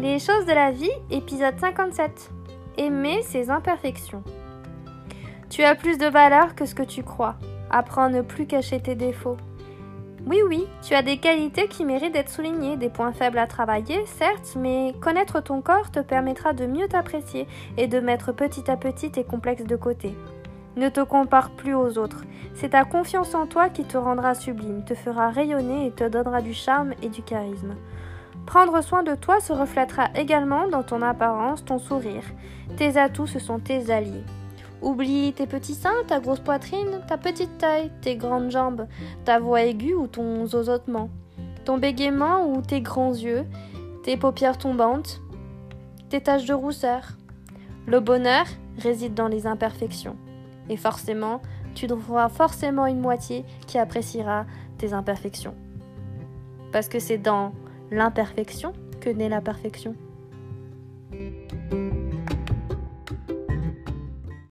Les choses de la vie, épisode 57. Aimer ses imperfections. Tu as plus de valeur que ce que tu crois. Apprends à ne plus cacher tes défauts. Oui, oui, tu as des qualités qui méritent d'être soulignées, des points faibles à travailler, certes, mais connaître ton corps te permettra de mieux t'apprécier et de mettre petit à petit tes complexes de côté. Ne te compare plus aux autres. C'est ta confiance en toi qui te rendra sublime, te fera rayonner et te donnera du charme et du charisme. Prendre soin de toi se reflètera également dans ton apparence, ton sourire. Tes atouts, ce sont tes alliés. Oublie tes petits seins, ta grosse poitrine, ta petite taille, tes grandes jambes, ta voix aiguë ou ton zozotement, ton bégaiement ou tes grands yeux, tes paupières tombantes, tes taches de rousseur. Le bonheur réside dans les imperfections. Et forcément, tu trouveras forcément une moitié qui appréciera tes imperfections. Parce que c'est dans l'imperfection que naît la perfection.